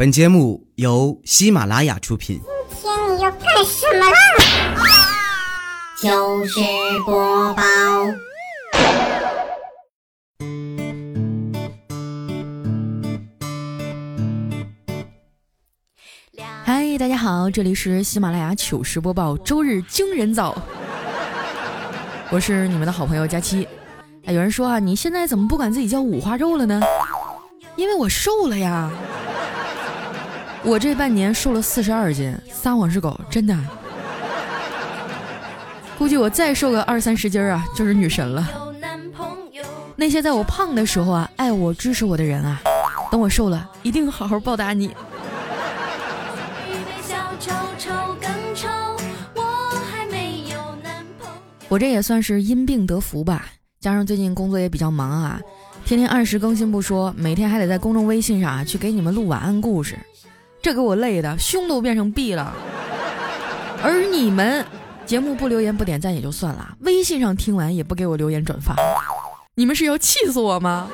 本节目由喜马拉雅出品。今天你要干什么啦？糗事播报。嗨，大家好，这里是喜马拉雅糗事播报，周日惊人早，我是你们的好朋友佳期。哎，有人说啊，你现在怎么不管自己叫五花肉了呢？因为我瘦了呀。我这半年瘦了四十二斤，撒谎是狗，真的。估计我再瘦个二三十斤啊，就是女神了。那些在我胖的时候啊，爱我支持我的人啊，等我瘦了，一定好好报答你。我这也算是因病得福吧，加上最近工作也比较忙啊，天天按时更新不说，每天还得在公众微信上啊去给你们录晚安故事。这给我累的胸都变成 B 了，而你们节目不留言不点赞也就算了，微信上听完也不给我留言转发，你们是要气死我吗？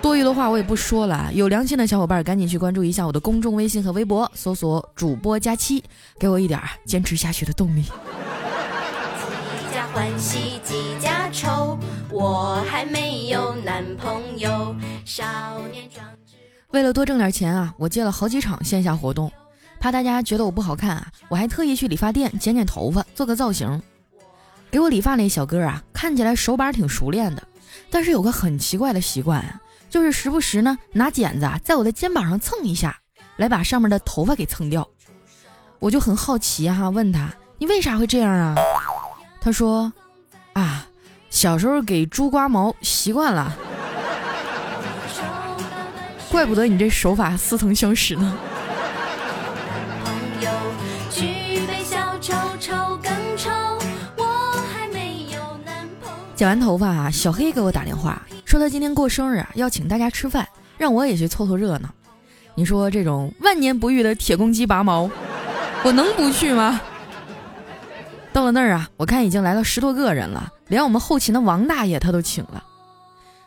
多余的话我也不说了，有良心的小伙伴赶紧去关注一下我的公众微信和微博，搜索主播佳期，给我一点坚持下去的动力。几家欢喜几家愁，我还没有男朋友，少年壮。为了多挣点钱啊，我接了好几场线下活动，怕大家觉得我不好看啊，我还特意去理发店剪剪头发，做个造型。给我理发那小哥啊，看起来手把挺熟练的，但是有个很奇怪的习惯啊，就是时不时呢拿剪子在我的肩膀上蹭一下，来把上面的头发给蹭掉。我就很好奇哈，问他你为啥会这样啊？他说啊，小时候给猪刮毛习惯了。怪不得你这手法似曾相识呢。剪完头发啊，小黑给我打电话说他今天过生日啊，要请大家吃饭，让我也去凑凑热闹。你说这种万年不遇的铁公鸡拔毛，我能不去吗？到了那儿啊，我看已经来了十多个人了，连我们后勤的王大爷他都请了。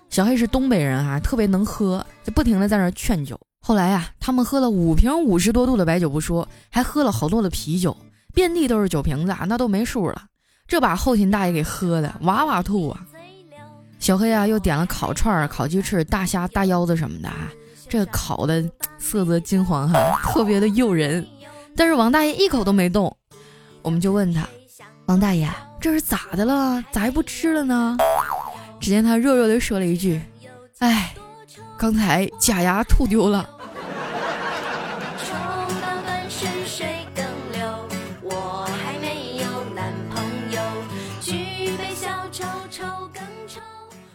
小黑是东北人啊，特别能喝，就不停的在那劝酒。后来呀，他们喝了五瓶五十多度的白酒不说，还喝了好多的啤酒，遍地都是酒瓶子啊，那都没数了。这把后勤大爷给喝的哇哇吐啊！小黑啊，又点了烤串、烤鸡翅、大虾、大腰子什么的啊，这烤的色泽金黄哈，特别的诱人。但是王大爷一口都没动。我们就问他，王大爷这是咋的了？咋还不吃了呢？只见他弱弱的说了一句：“哎，刚才假牙吐丢了。”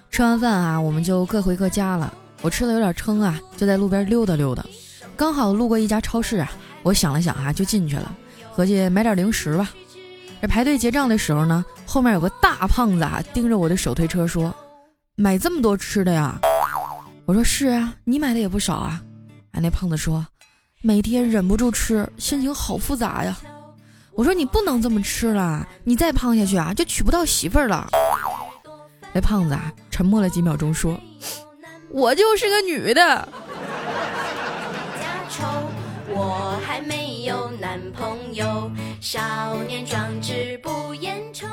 吃完饭啊，我们就各回各家了。我吃的有点撑啊，就在路边溜达溜达。刚好路过一家超市啊，我想了想啊，就进去了，合计买点零食吧。这排队结账的时候呢，后面有个大胖子啊，盯着我的手推车说：“买这么多吃的呀？”我说：“是啊，你买的也不少啊。”哎，那胖子说：“每天忍不住吃，心情好复杂呀。”我说：“你不能这么吃了，你再胖下去啊，就娶不到媳妇儿了。”那胖子啊，沉默了几秒钟说：“我就是个女的。”我还没有男朋友。少年壮志不言愁。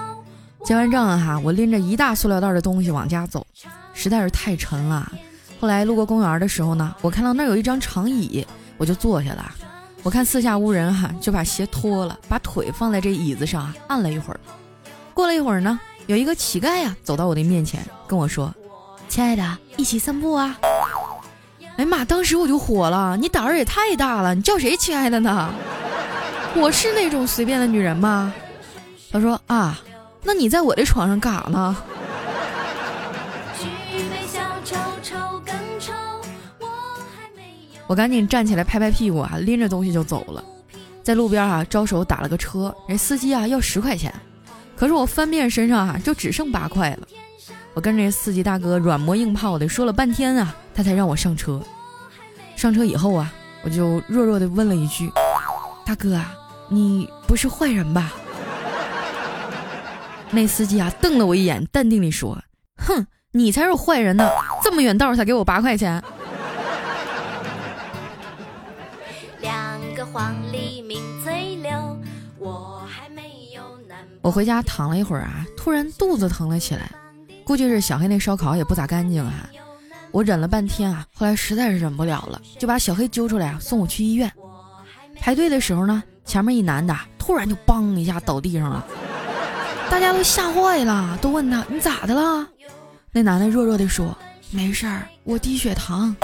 结完账了哈，我拎着一大塑料袋的东西往家走，实在是太沉了。后来路过公园的时候呢，我看到那有一张长椅，我就坐下了。我看四下无人哈，就把鞋脱了，把腿放在这椅子上按了一会儿。过了一会儿呢，有一个乞丐呀走到我的面前，跟我说：“亲爱的，一起散步啊！”哎妈，当时我就火了，你胆儿也太大了，你叫谁亲爱的呢？我是那种随便的女人吗？他说啊，那你在我的床上干啥呢？我赶紧站起来拍拍屁股啊，拎着东西就走了，在路边啊招手打了个车，人司机啊要十块钱，可是我翻遍身上啊就只剩八块了。我跟这司机大哥软磨硬泡的说了半天啊，他才让我上车。上车以后啊，我就弱弱的问了一句：“大哥啊。”你不是坏人吧？那司机啊瞪了我一眼，淡定地说：“哼，你才是坏人呢！这么远道才给我八块钱。”黄鹂鸣翠柳。我还没有男。我回家躺了一会儿啊，突然肚子疼了起来，估计是小黑那烧烤也不咋干净啊。我忍了半天啊，后来实在是忍不了了，就把小黑揪出来啊，送我去医院。排队的时候呢，前面一男的突然就梆一下倒地上了，大家都吓坏了，都问他你咋的了？那男的弱弱的说没事儿，我低血糖。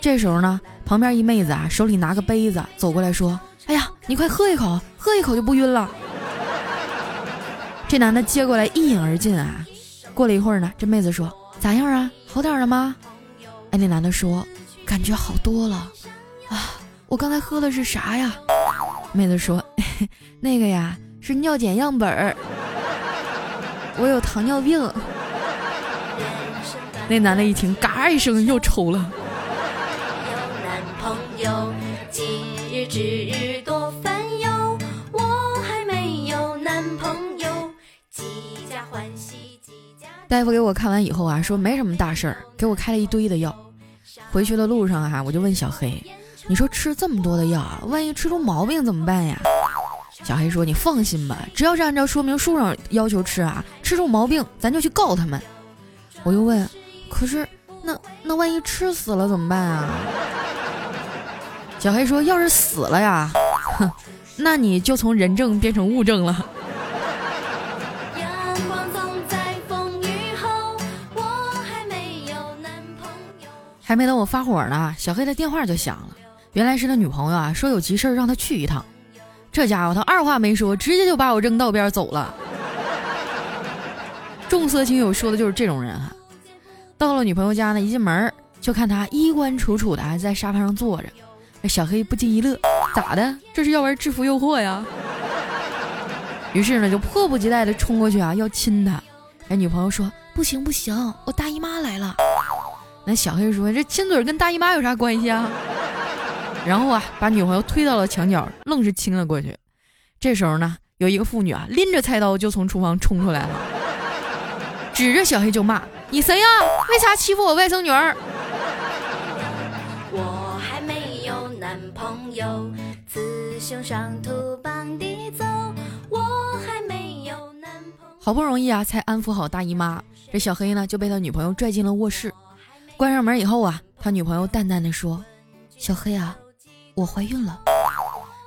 这时候呢，旁边一妹子啊，手里拿个杯子走过来说：“哎呀，你快喝一口，喝一口就不晕了。”这男的接过来一饮而尽啊。过了一会儿呢，这妹子说：“咋样啊？好点了吗？”哎，那男的说：“感觉好多了。”啊，我刚才喝的是啥呀？妹子说：“ 那个呀，是尿检样本儿。我有糖尿病。”那男的一听，嘎一声又抽了。有今日之日多烦忧，我还没有男朋友。几家欢喜几家。大夫给我看完以后啊，说没什么大事儿，给我开了一堆的药。回去的路上啊，我就问小黑：“你说吃这么多的药，万一吃出毛病怎么办呀？”小黑说：“你放心吧，只要是按照说明书上要求吃啊，吃出毛病咱就去告他们。”我又问：“可是那那万一吃死了怎么办啊？”小黑说：“要是死了呀，哼，那你就从人证变成物证了。”还没等我发火呢，小黑的电话就响了。原来是他女朋友啊，说有急事让他去一趟。这家伙他二话没说，直接就把我扔道边走了。重色轻友说的就是这种人哈。到了女朋友家呢，一进门就看他衣冠楚楚的还在沙发上坐着。那小黑不禁一乐，咋的？这是要玩制服诱惑呀？于是呢，就迫不及待的冲过去啊，要亲他。那女朋友说：“不行不行，我大姨妈来了。”那小黑说：“这亲嘴跟大姨妈有啥关系啊？”然后啊，把女朋友推到了墙角，愣是亲了过去。这时候呢，有一个妇女啊，拎着菜刀就从厨房冲出来了，指着小黑就骂：“你谁呀？为啥欺负我外甥女儿？”我还没有男朋友。自从上土邦地走，我还没有男好不容易啊，才安抚好大姨妈。这小黑呢，就被他女朋友拽进了卧室。关上门以后啊，他女朋友淡淡的说：“小黑啊，我怀孕了。”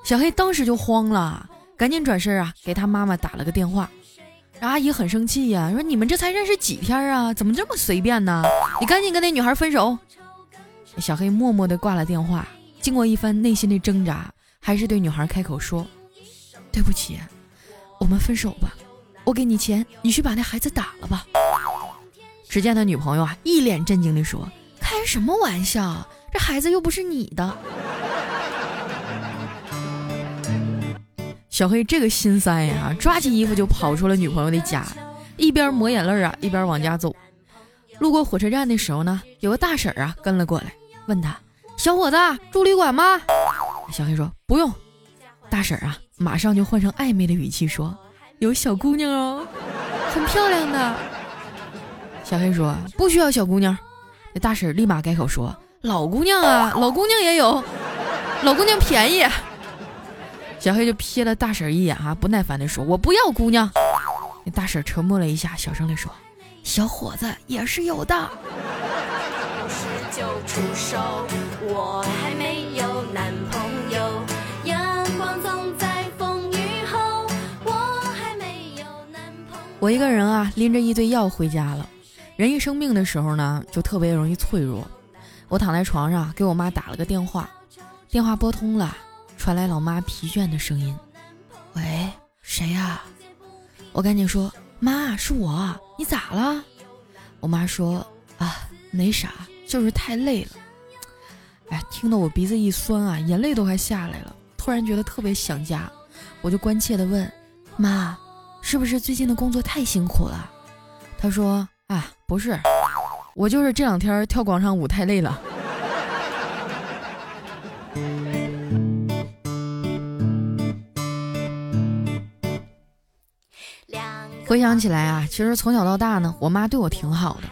小黑当时就慌了，赶紧转身啊，给他妈妈打了个电话。阿姨很生气呀，说：“你们这才认识几天啊，怎么这么随便呢？你赶紧跟那女孩分手。”小黑默默的挂了电话。经过一番内心的挣扎，还是对女孩开口说：“对不起，我们分手吧。我给你钱，你去把那孩子打了吧。”只见他女朋友啊，一脸震惊地说：“开什么玩笑？这孩子又不是你的。”小黑这个心塞呀，抓起衣服就跑出了女朋友的家，一边抹眼泪啊，一边往家走。路过火车站的时候呢，有个大婶啊跟了过来，问他。小伙子，住旅馆吗？小黑说不用。大婶啊，马上就换成暧昧的语气说：“有小姑娘哦，很漂亮的。”小黑说不需要小姑娘。那大婶立马改口说：“老姑娘啊，老姑娘也有，老姑娘便宜。”小黑就瞥了大婶一眼啊，不耐烦的说：“我不要姑娘。”那大婶沉默了一下，小声的说：“小伙子也是有的。”就出手，我还没有男朋友。阳光总在风雨后，我还没有男朋友。我一个人啊，拎着一堆药回家了。人一生病的时候呢，就特别容易脆弱。我躺在床上，给我妈打了个电话，电话拨通了，传来老妈疲倦的声音：“喂，谁呀？”我赶紧说：“妈，是我，你咋了？”我妈说：“啊，没啥。”就是太累了，哎，听得我鼻子一酸啊，眼泪都快下来了。突然觉得特别想家，我就关切地问：“妈，是不是最近的工作太辛苦了？”她说：“啊，不是，我就是这两天跳广场舞太累了。”回想起来啊，其实从小到大呢，我妈对我挺好的。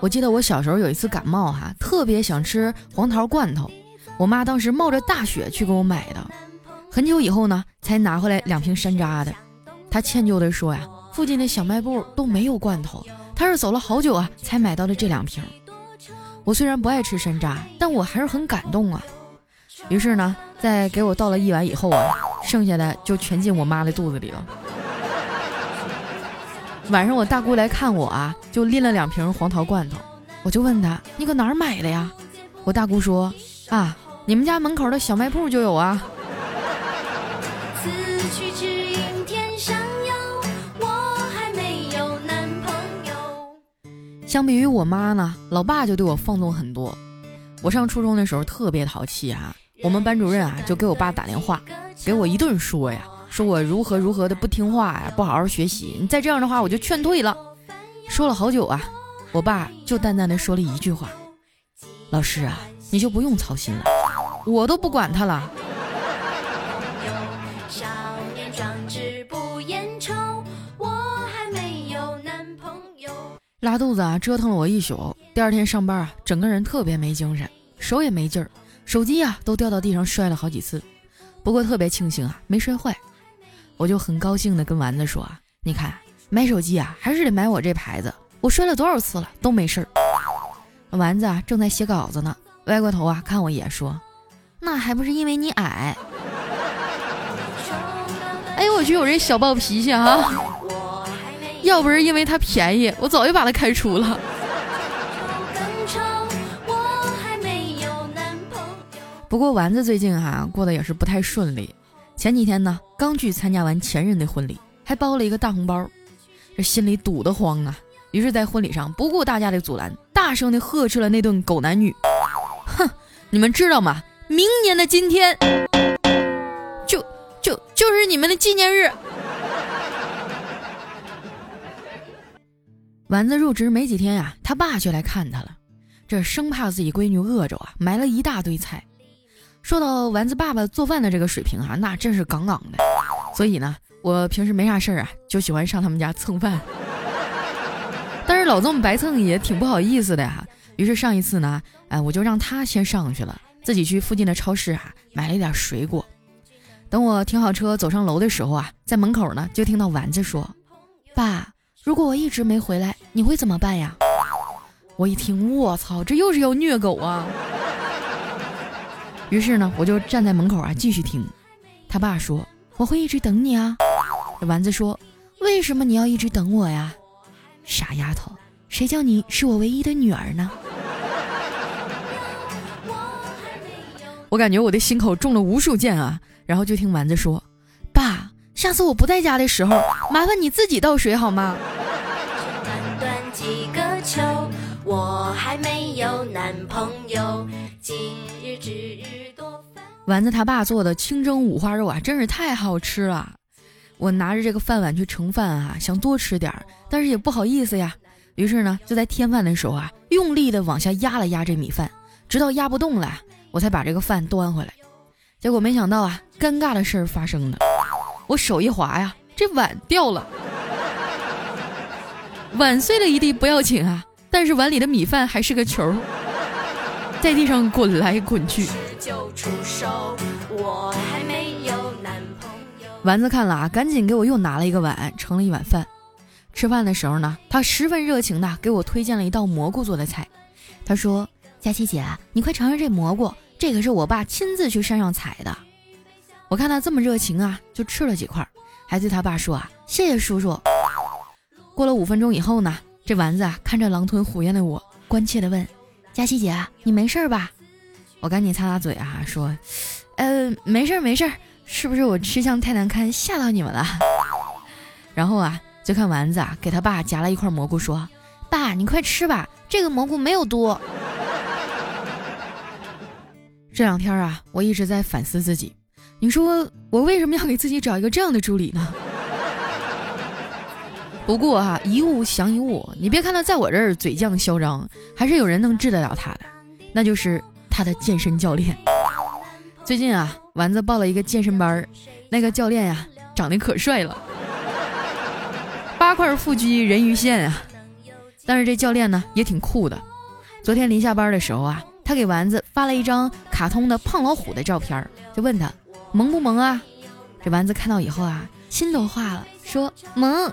我记得我小时候有一次感冒哈，特别想吃黄桃罐头，我妈当时冒着大雪去给我买的，很久以后呢，才拿回来两瓶山楂的。她歉疚地说呀，附近的小卖部都没有罐头，他是走了好久啊才买到了这两瓶。我虽然不爱吃山楂，但我还是很感动啊。于是呢，在给我倒了一碗以后啊，剩下的就全进我妈的肚子里了。晚上我大姑来看我啊，就拎了两瓶黄桃罐头，我就问她：“你搁哪儿买的呀？”我大姑说：“啊，你们家门口的小卖部就有啊。”相比于我妈呢，老爸就对我放纵很多。我上初中的时候特别淘气啊，我们班主任啊就给我爸打电话，给我一顿说呀。说我如何如何的不听话呀，不好好学习，你再这样的话我就劝退了。说了好久啊，我爸就淡淡的说了一句话：“老师啊，你就不用操心了，我都不管他了。”拉肚子啊，折腾了我一宿。第二天上班啊，整个人特别没精神，手也没劲儿，手机啊都掉到地上摔了好几次。不过特别庆幸啊，没摔坏。我就很高兴地跟丸子说啊：“你看，买手机啊，还是得买我这牌子。我摔了多少次了，都没事儿。”丸子啊，正在写稿子呢，歪过头啊，看我一眼说：“那还不是因为你矮？” 哎呦我去，我这小暴脾气啊！要不是因为它便宜，我早就把它开除了。不过丸子最近哈过得也是不太顺利。前几天呢，刚去参加完前任的婚礼，还包了一个大红包，这心里堵得慌啊。于是，在婚礼上不顾大家的阻拦，大声的呵斥了那对狗男女：“哼，你们知道吗？明年的今天，就就就是你们的纪念日。”丸子入职没几天呀，他爸就来看他了，这生怕自己闺女饿着啊，买了一大堆菜。说到丸子爸爸做饭的这个水平啊，那真是杠杠的。所以呢，我平时没啥事儿啊，就喜欢上他们家蹭饭。但是老这么白蹭也挺不好意思的呀。于是上一次呢，哎，我就让他先上去了，自己去附近的超市啊买了一点水果。等我停好车走上楼的时候啊，在门口呢就听到丸子说：“爸，如果我一直没回来，你会怎么办呀？”我一听，我操，这又是要虐狗啊！于是呢，我就站在门口啊，继续听。他爸说：“我会一直等你啊。”丸子说：“为什么你要一直等我呀？”傻丫头，谁叫你是我唯一的女儿呢？我感觉我的心口中了无数箭啊！然后就听丸子说：“，下次我不在家的时候，麻烦你自己倒水好吗？”短短几个秋，我还没有男朋友。今日之日多烦。丸子他爸做的清蒸五花肉啊，真是太好吃了。我拿着这个饭碗去盛饭啊，想多吃点儿，但是也不好意思呀。于是呢，就在添饭的时候啊，用力的往下压了压这米饭，直到压不动了，我才把这个饭端回来。结果没想到啊，尴尬的事儿发生了，我手一滑呀，这碗掉了，碗碎了一地不要紧啊，但是碗里的米饭还是个球。在地上滚来滚去。丸子看了啊，赶紧给我又拿了一个碗，盛了一碗饭。吃饭的时候呢，他十分热情的给我推荐了一道蘑菇做的菜。他说：“佳琪姐，你快尝尝这蘑菇，这可是我爸亲自去山上采的。”我看他这么热情啊，就吃了几块，还对他爸说：“啊，谢谢叔叔。”过了五分钟以后呢，这丸子啊看着狼吞虎咽的我，关切的问。佳琪姐，你没事吧？我赶紧擦擦嘴啊，说，呃，没事儿没事儿，是不是我吃相太难看吓到你们了？然后啊，就看丸子啊给他爸夹了一块蘑菇，说，爸，你快吃吧，这个蘑菇没有毒。这两天啊，我一直在反思自己，你说我为什么要给自己找一个这样的助理呢？不过哈，一物降一物，你别看他在我这儿嘴犟嚣张，还是有人能治得了他的，那就是他的健身教练。最近啊，丸子报了一个健身班，那个教练呀，长得可帅了，八块腹肌人鱼线啊。但是这教练呢，也挺酷的。昨天临下班的时候啊，他给丸子发了一张卡通的胖老虎的照片，就问他萌不萌啊？这丸子看到以后啊，心都化了，说萌。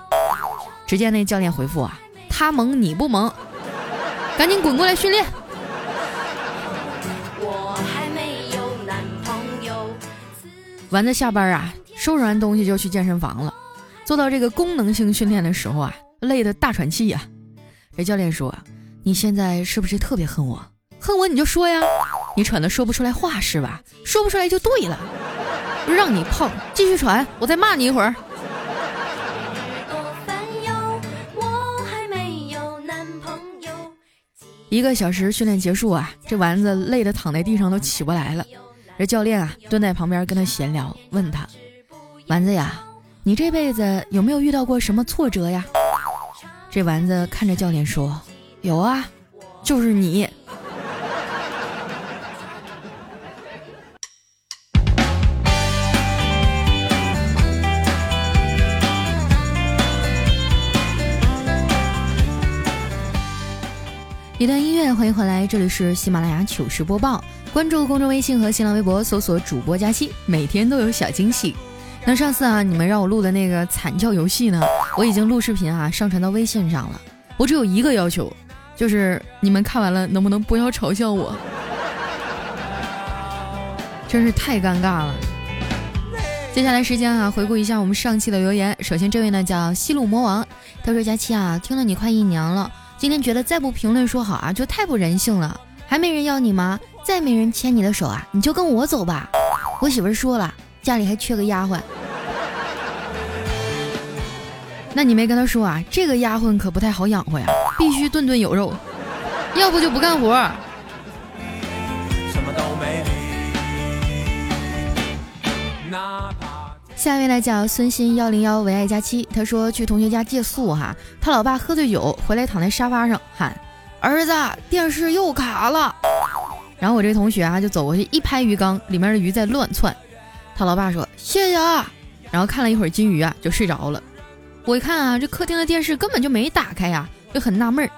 只见那教练回复啊，他萌你不萌，赶紧滚过来训练。我还没有男朋友。丸子下班啊，收拾完东西就去健身房了。做到这个功能性训练的时候啊，累得大喘气呀。这教练说：“你现在是不是特别恨我？恨我你就说呀，你喘的说不出来话是吧？说不出来就对了。不让你碰，继续喘，我再骂你一会儿。”一个小时训练结束啊，这丸子累得躺在地上都起不来了。这教练啊，蹲在旁边跟他闲聊，问他：“丸子呀。”你这辈子有没有遇到过什么挫折呀？这丸子看着教练说：“有啊，就是你。”一段音乐，欢迎回来，这里是喜马拉雅糗事播报。关注公众微信和新浪微博，搜索主播佳期，每天都有小惊喜。那上次啊，你们让我录的那个惨叫游戏呢，我已经录视频啊，上传到微信上了。我只有一个要求，就是你们看完了能不能不要嘲笑我？真是太尴尬了。接下来时间啊，回顾一下我们上期的留言。首先这位呢叫西路魔王，他说：“佳期啊，听了你快一年了，今天觉得再不评论说好啊，就太不人性了。还没人要你吗？再没人牵你的手啊，你就跟我走吧。我媳妇说了。”家里还缺个丫鬟，那你没跟她说啊？这个丫鬟可不太好养活呀，必须顿顿有肉，要不就不干活。下面来讲孙鑫幺零幺唯爱佳期，他说去同学家借宿哈，他老爸喝醉酒回来躺在沙发上喊：“儿子，电视又卡了。”然后我这同学啊就走过去一拍鱼缸，里面的鱼在乱窜。他老爸说：“谢谢啊。”然后看了一会儿金鱼啊，就睡着了。我一看啊，这客厅的电视根本就没打开呀，就很纳闷儿。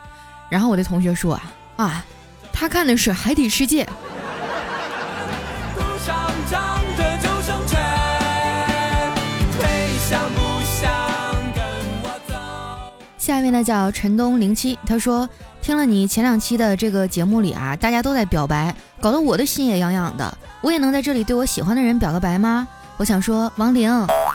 然后我的同学说：“啊啊，他看的是《海底世界》。”下面呢叫陈东零七，他说：“听了你前两期的这个节目里啊，大家都在表白，搞得我的心也痒痒的。”我也能在这里对我喜欢的人表个白吗？我想说，王玲，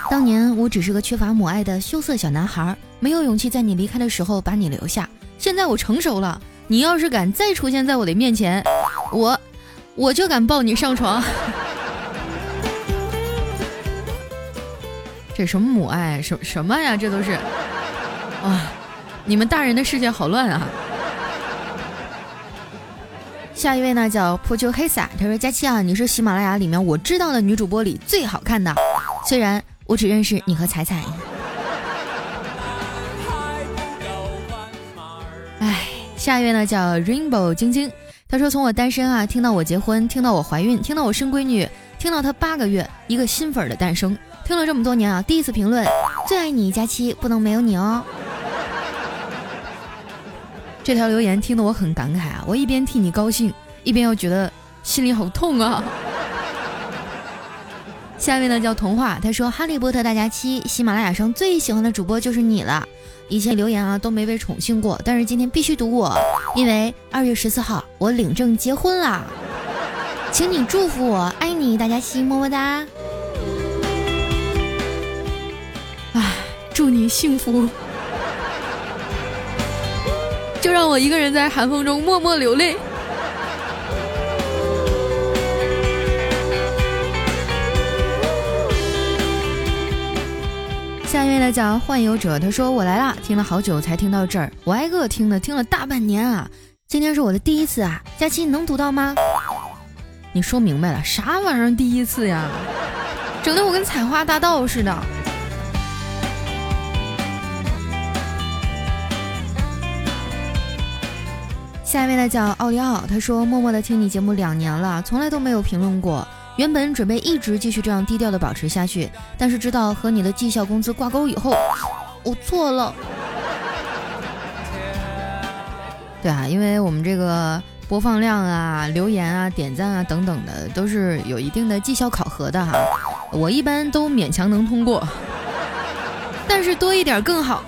当年我只是个缺乏母爱的羞涩小男孩，没有勇气在你离开的时候把你留下。现在我成熟了，你要是敢再出现在我的面前，我我就敢抱你上床。这什么母爱？什什么呀？这都是啊！你们大人的世界好乱啊！下一位呢叫破旧黑撒，他说：“佳期啊，你是喜马拉雅里面我知道的女主播里最好看的，虽然我只认识你和彩彩。”哎，下一位呢叫 Rainbow 晶晶，他说：“从我单身啊，听到我结婚，听到我怀孕，听到我生闺女，听到她八个月，一个新粉的诞生，听了这么多年啊，第一次评论，最爱你，佳期，不能没有你哦。”这条留言听得我很感慨啊！我一边替你高兴，一边又觉得心里好痛啊。下面呢叫童话，他说：“哈利波特大家期，喜马拉雅上最喜欢的主播就是你了。以前留言啊都没被宠幸过，但是今天必须读我，因为二月十四号我领证结婚啦，请你祝福我，爱你大家期，么么哒。哎，祝你幸福。”就让我一个人在寒风中默默流泪。下一位来讲幻游者，他说我来啦，听了好久才听到这儿，我挨个听的，听了大半年啊，今天是我的第一次啊，佳期能读到吗？你说明白了，啥玩意儿第一次呀？整的我跟采花大盗似的。下一位呢叫奥利奥，他说默默的听你节目两年了，从来都没有评论过。原本准备一直继续这样低调的保持下去，但是知道和你的绩效工资挂钩以后，我错了。对啊，因为我们这个播放量啊、留言啊、点赞啊等等的，都是有一定的绩效考核的哈。我一般都勉强能通过，但是多一点更好。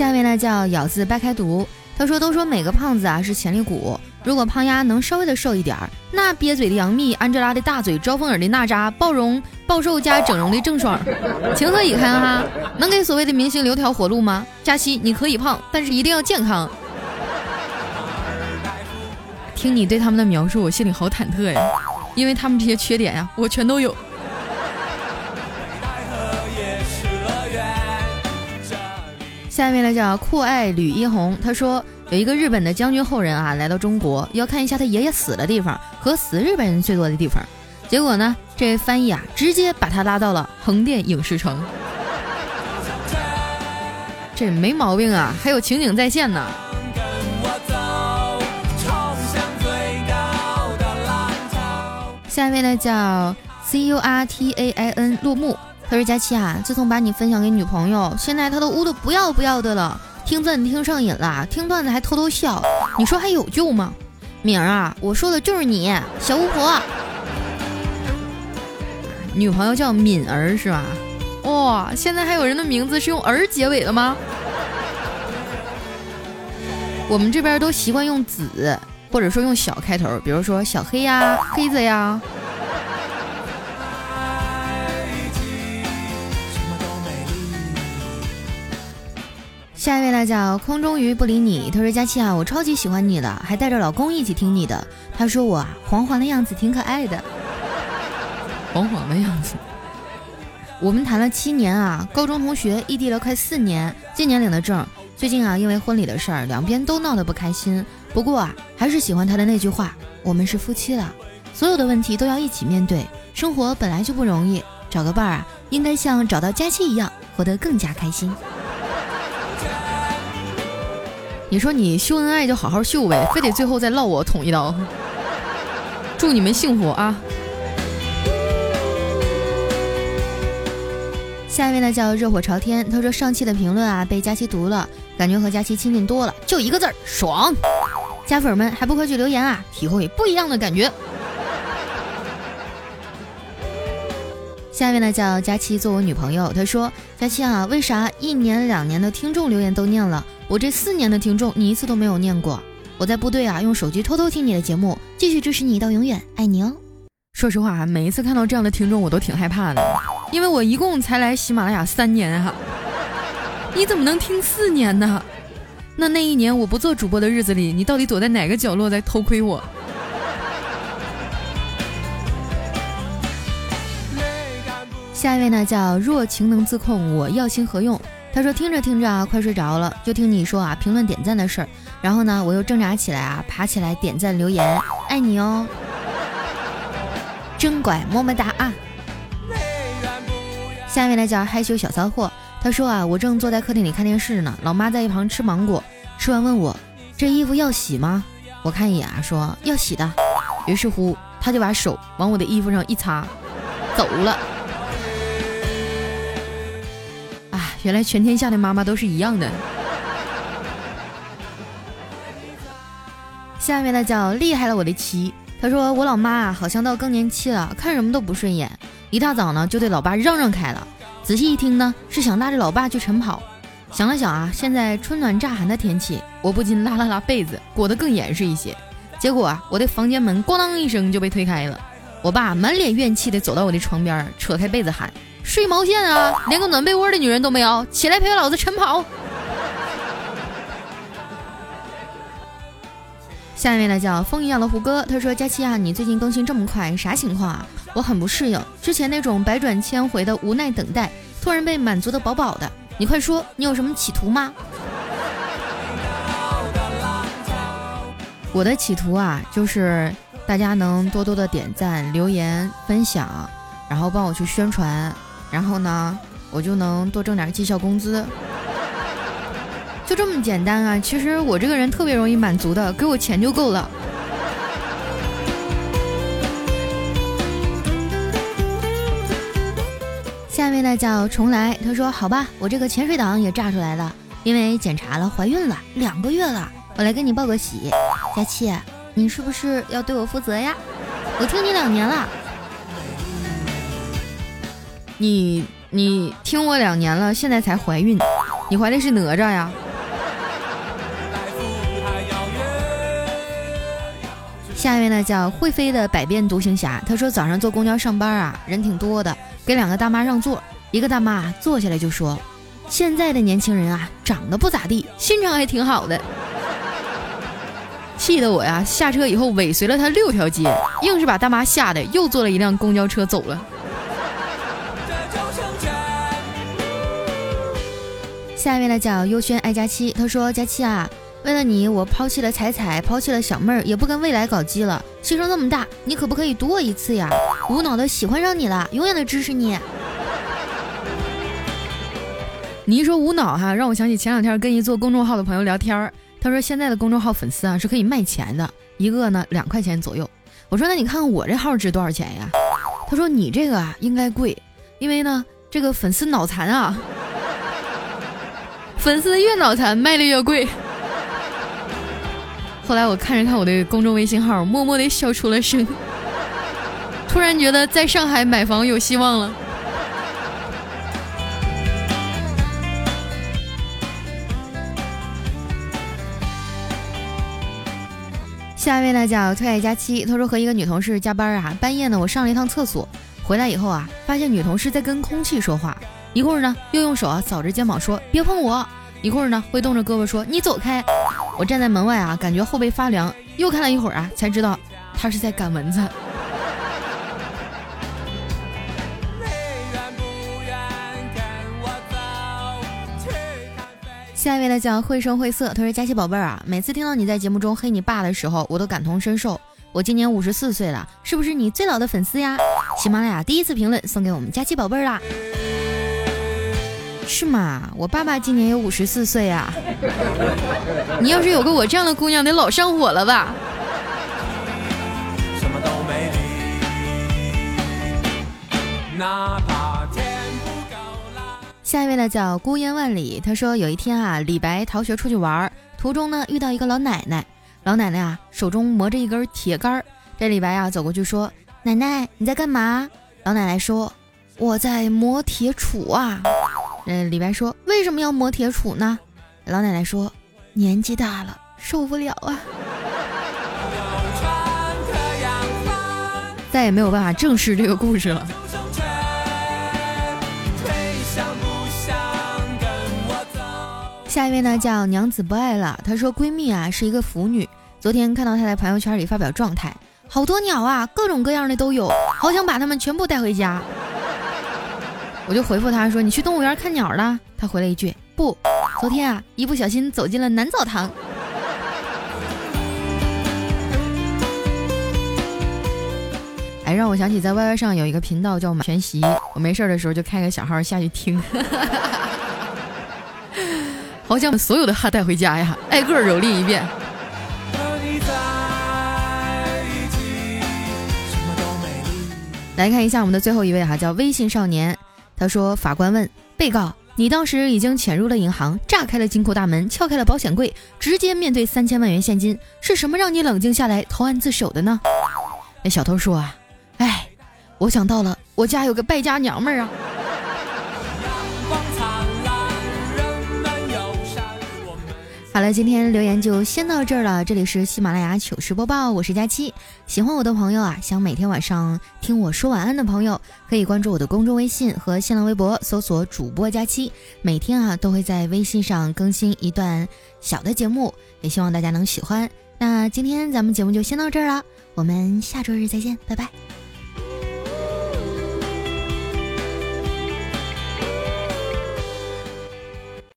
下面呢叫咬字掰开读，他说：“都说每个胖子啊是潜力股，如果胖丫能稍微的瘦一点儿，那瘪嘴的杨幂、安吉拉的大嘴、招风耳的娜扎、暴容暴瘦加整容的郑爽，情何以堪哈？能给所谓的明星留条活路吗？佳期，你可以胖，但是一定要健康。”听你对他们的描述，我心里好忐忑呀，因为他们这些缺点呀，我全都有。下一位呢叫酷爱吕一红，他说有一个日本的将军后人啊来到中国，要看一下他爷爷死的地方和死日本人最多的地方。结果呢，这翻译啊直接把他拉到了横店影视城。这没毛病啊，还有情景再现呢。下一位呢叫 C U R T A I N 落幕。他说：“佳琪啊，自从把你分享给女朋友，现在他都污的不要不要的了，听段子听上瘾了，听段子还偷偷笑，你说还有救吗？敏儿啊，我说的就是你，小巫婆。女朋友叫敏儿是吧？哇，现在还有人的名字是用儿结尾的吗？我们这边都习惯用子，或者说用小开头，比如说小黑呀、黑子呀。”下一位呢叫空中鱼不理你，他说佳期啊，我超级喜欢你的，还带着老公一起听你的。他说我啊，黄黄的样子挺可爱的，黄黄的样子。我们谈了七年啊，高中同学异地了快四年，今年领的证。最近啊，因为婚礼的事儿，两边都闹得不开心。不过啊，还是喜欢他的那句话：我们是夫妻了，所有的问题都要一起面对。生活本来就不容易，找个伴儿啊，应该像找到佳期一样，活得更加开心。你说你秀恩爱就好好秀呗，非得最后再落我捅一刀。祝你们幸福啊！下一位呢叫热火朝天，他说上期的评论啊被佳期读了，感觉和佳期亲近多了，就一个字儿爽。家粉们还不快去留言啊，体会不一样的感觉。下一位呢叫佳期做我女朋友，她说佳期啊，为啥一年两年的听众留言都念了？我这四年的听众，你一次都没有念过。我在部队啊，用手机偷偷听你的节目，继续支持你到永远，爱你哦。说实话啊，每一次看到这样的听众，我都挺害怕的，因为我一共才来喜马拉雅三年哈，你怎么能听四年呢？那那一年我不做主播的日子里，你到底躲在哪个角落在偷窥我？下一位呢，叫若情能自控，我要心何用？他说：“听着听着啊，快睡着了，就听你说啊评论点赞的事儿。然后呢，我又挣扎起来啊，爬起来点赞留言，爱你哦，真乖，么么哒啊。”下面呢叫害羞小骚货，他说啊，我正坐在客厅里看电视呢，老妈在一旁吃芒果，吃完问我这衣服要洗吗？我看一眼啊，说要洗的。于是乎，他就把手往我的衣服上一擦，走了。原来全天下的妈妈都是一样的。下面呢叫厉害了我的妻，他说我老妈啊好像到更年期了，看什么都不顺眼，一大早呢就对老爸嚷嚷开了。仔细一听呢是想拉着老爸去晨跑。想了想啊，现在春暖乍寒的天气，我不禁拉了拉被子，裹得更严实一些。结果啊，我的房间门咣当一声就被推开了，我爸满脸怨气的走到我的床边，扯开被子喊。睡毛线啊！连个暖被窝的女人都没有，起来陪老子晨跑。下一位呢叫风一样的胡歌，他说：“佳期啊，你最近更新这么快，啥情况啊？我很不适应，之前那种百转千回的无奈等待，突然被满足的饱饱的。你快说，你有什么企图吗？”我的企图啊，就是大家能多多的点赞、留言、分享，然后帮我去宣传。然后呢，我就能多挣点绩效工资，就这么简单啊！其实我这个人特别容易满足的，给我钱就够了。下一位呢叫重来，他说好吧，我这个潜水党也炸出来了，因为检查了怀孕了两个月了，我来跟你报个喜，佳期，你是不是要对我负责呀？我听你两年了，你你听我两年了，现在才怀孕，你怀的是哪吒呀？下一位呢叫会飞的百变独行侠，他说早上坐公交上班啊，人挺多的，给两个大妈让座，一个大妈坐下来就说：“现在的年轻人啊，长得不咋地，心肠还挺好的。”气得我呀，下车以后尾随了他六条街，硬是把大妈吓得又坐了一辆公交车走了。下一位呢叫优轩爱佳期，他说：“佳期啊。”为了你，我抛弃了彩彩，抛弃了小妹儿，也不跟未来搞基了。牺牲那么大，你可不可以赌我一次呀？无脑的喜欢上你了，永远的支持你。你一说无脑哈，让我想起前两天跟一做公众号的朋友聊天儿，他说现在的公众号粉丝啊是可以卖钱的，一个呢两块钱左右。我说那你看看我这号值多少钱呀？他说你这个啊应该贵，因为呢这个粉丝脑残啊，粉丝越脑残卖的越贵。后来我看着看我的公众微信号，默默地笑出了声。突然觉得在上海买房有希望了。下一位呢叫特爱佳期，他说和一个女同事加班啊，半夜呢我上了一趟厕所，回来以后啊，发现女同事在跟空气说话，一会儿呢又用手啊扫着肩膀说别碰我，一会儿呢会动着胳膊说你走开。我站在门外啊，感觉后背发凉，又看了一会儿啊，才知道他是在赶蚊子。下一位呢叫绘声绘色，他说佳琪宝贝儿啊，每次听到你在节目中黑你爸的时候，我都感同身受。我今年五十四岁了，是不是你最老的粉丝呀？喜马拉雅第一次评论送给我们佳琪宝贝儿啦。是吗？我爸爸今年有五十四岁呀。你要是有个我这样的姑娘，得老上火了吧？下一位呢叫孤烟万里，他说有一天啊，李白逃学出去玩，途中呢遇到一个老奶奶，老奶奶啊手中磨着一根铁杆儿，这李白啊走过去说：“奶奶你在干嘛？”老奶奶说：“我在磨铁杵啊。”嗯，李白说：“为什么要磨铁杵呢？”老奶奶说：“年纪大了，受不了啊。”再也没有办法正视这个故事了。下一位呢，叫娘子不爱了。她说：“闺蜜啊，是一个腐女。昨天看到她在朋友圈里发表状态，好多鸟啊，各种各样的都有，好想把它们全部带回家。”我就回复他说：“你去动物园看鸟了？”他回了一句：“不，昨天啊，一不小心走进了男澡堂。”哎，让我想起在 YY 上有一个频道叫马全席，我没事的时候就开个小号下去听，好想把所有的哈带回家呀，挨个蹂躏一遍。来看一下我们的最后一位哈，叫微信少年。他说：“法官问被告，你当时已经潜入了银行，炸开了金库大门，撬开了保险柜，直接面对三千万元现金，是什么让你冷静下来投案自首的呢？”那小偷说：“啊，哎，我想到了，我家有个败家娘们儿啊。”好了，今天留言就先到这儿了。这里是喜马拉雅糗事播报，我是佳期。喜欢我的朋友啊，想每天晚上听我说晚安的朋友，可以关注我的公众微信和新浪微博，搜索主播佳期。每天啊，都会在微信上更新一段小的节目，也希望大家能喜欢。那今天咱们节目就先到这儿了，我们下周日再见，拜拜。